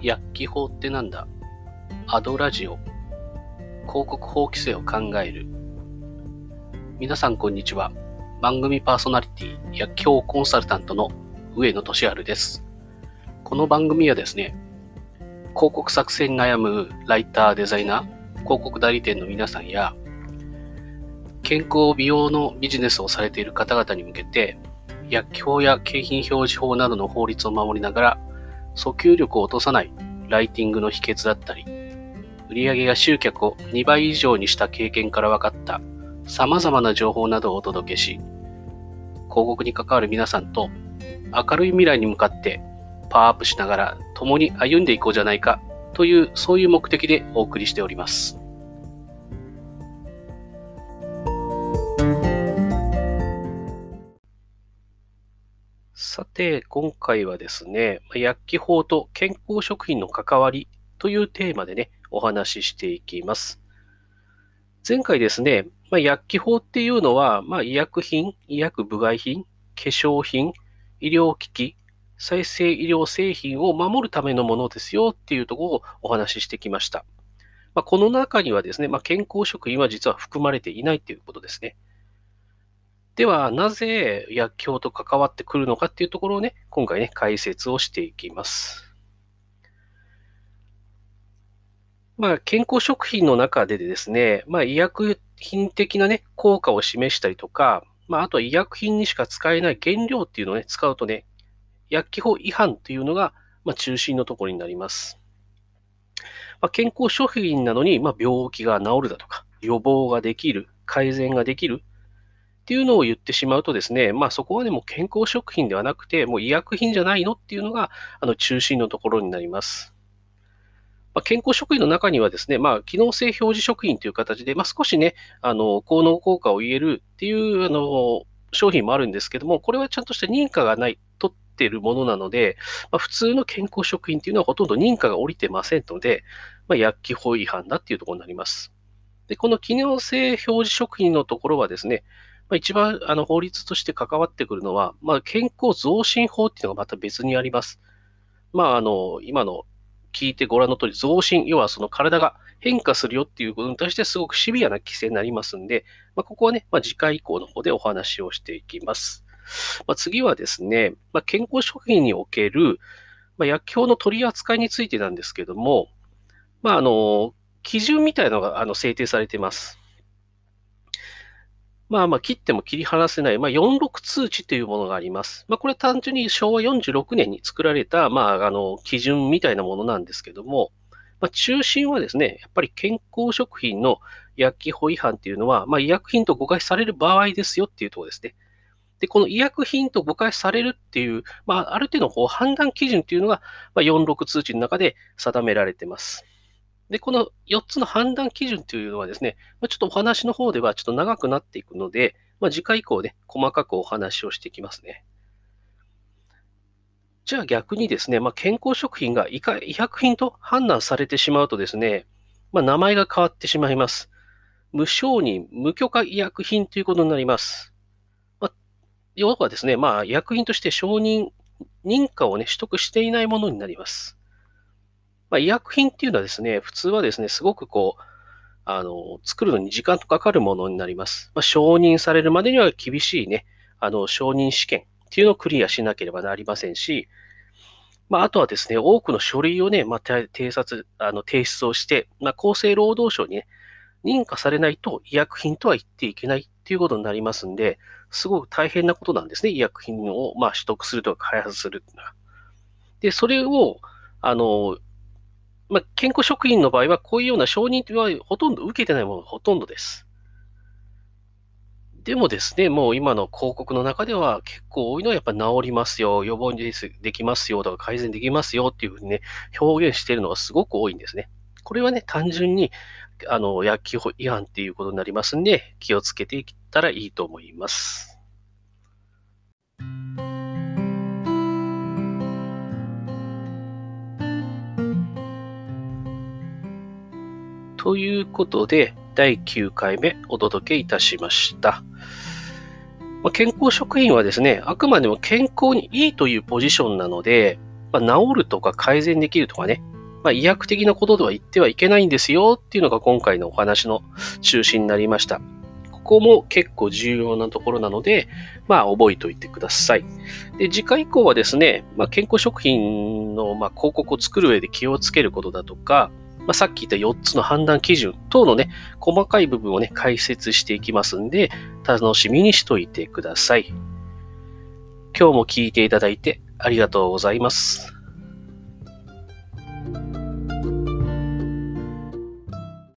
薬機法ってなんだ？アドラジオ。広告法規制を考える。皆さんこんにちは。番組パーソナリティ薬機法コンサルタントの上野俊治です。この番組はですね広告作成に悩むライターデザイナー広告代理店の皆さんや健康美容のビジネスをされている方々に向けて薬機法や景品表示法などの法律を守りながら訴求力を落とさないライティングの秘訣だったり、売上や集客を2倍以上にした経験から分かった様々な情報などをお届けし、広告に関わる皆さんと明るい未来に向かってパワーアップしながら共に歩んでいこうじゃないかというそういう目的でお送りしております。て、今回はですね、薬機法と健康食品の関わりというテーマでね、お話ししていきます。前回ですね、まあ、薬機法っていうのは、まあ、医薬品、医薬部外品、化粧品、医療機器、再生医療製品を守るためのものですよっていうところをお話ししてきました。まあ、この中にはですね、まあ、健康食品は実は含まれていないということですね。では、なぜ薬莢と関わってくるのかっていうところをね、今回ね、解説をしていきます。まあ、健康食品の中でですね、まあ、医薬品的なね、効果を示したりとか、まあ、あとは医薬品にしか使えない原料っていうのをね、使うとね、薬機法違反っていうのが、まあ、中心のところになります。まあ、健康食品なのに、まあ、病気が治るだとか、予防ができる、改善ができるっていうのを言ってしまうとですね、まあそこはね、も健康食品ではなくて、もう医薬品じゃないのっていうのが、あの中心のところになります。まあ、健康食品の中にはですね、まあ、機能性表示食品という形で、まあ、少しね、あの、効能効果を言えるっていう、あの、商品もあるんですけども、これはちゃんとした認可がない、取っているものなので、まあ、普通の健康食品っていうのはほとんど認可が下りてませんので、まあ、薬機法違反だっていうところになります。で、この機能性表示食品のところはですね、まあ、一番あの法律として関わってくるのは、まあ、健康増進法っていうのがまた別にあります。まあ、あの、今の聞いてご覧の通り、増進、要はその体が変化するよっていうことに対してすごくシビアな規制になりますんで、まあ、ここはね、まあ、次回以降の方でお話をしていきます。まあ、次はですね、まあ、健康食品における、まあ、薬莢の取り扱いについてなんですけども、まあ、あの、基準みたいなのがあの制定されています。まあまあ切っても切り離せない、まあ、46通知というものがあります。まあこれ単純に昭和46年に作られた、まああの、基準みたいなものなんですけども、まあ中心はですね、やっぱり健康食品の薬機法違反っていうのは、まあ医薬品と誤解される場合ですよっていうところですね。で、この医薬品と誤解されるっていう、まあある程度の判断基準っていうのが、まあ、46通知の中で定められています。で、この4つの判断基準というのはですね、ちょっとお話の方ではちょっと長くなっていくので、まあ、次回以降ね、細かくお話をしていきますね。じゃあ逆にですね、まあ、健康食品が医薬品と判断されてしまうとですね、まあ、名前が変わってしまいます。無承認、無許可医薬品ということになります。まあ、要はですね、まあ、医薬品として承認、認可をね、取得していないものになります。まあ、医薬品っていうのはですね、普通はですね、すごくこう、あの、作るのに時間とかかるものになります。まあ、承認されるまでには厳しいね、あの、承認試験っていうのをクリアしなければなりませんし、まあ、あとはですね、多くの書類をね、まあ、偵察、あの、提出をして、まあ、厚生労働省にね、認可されないと医薬品とは言っていけないっていうことになりますんで、すごく大変なことなんですね。医薬品を、まあ、取得するとか開発するっていうのは。で、それを、あの、まあ、健康食品の場合は、こういうような承認はほとんど受けてないものがほとんどです。でもですね、もう今の広告の中では結構多いのはやっぱ治りますよ、予防にできますよとか改善できますよっていうふうにね、表現しているのがすごく多いんですね。これはね、単純にあの薬機法違反っていうことになりますんで、気をつけていったらいいと思います。ということで、第9回目お届けいたしました。まあ、健康食品はですね、あくまでも健康にいいというポジションなので、まあ、治るとか改善できるとかね、まあ、医薬的なことでは言ってはいけないんですよっていうのが今回のお話の中心になりました。ここも結構重要なところなので、まあ、覚えておいてください。で、次回以降はですね、まあ、健康食品の、ま、広告を作る上で気をつけることだとか、まあ、さっき言った4つの判断基準等のね、細かい部分をね、解説していきますんで、楽しみにしといてください。今日も聞いていただいてありがとうございます。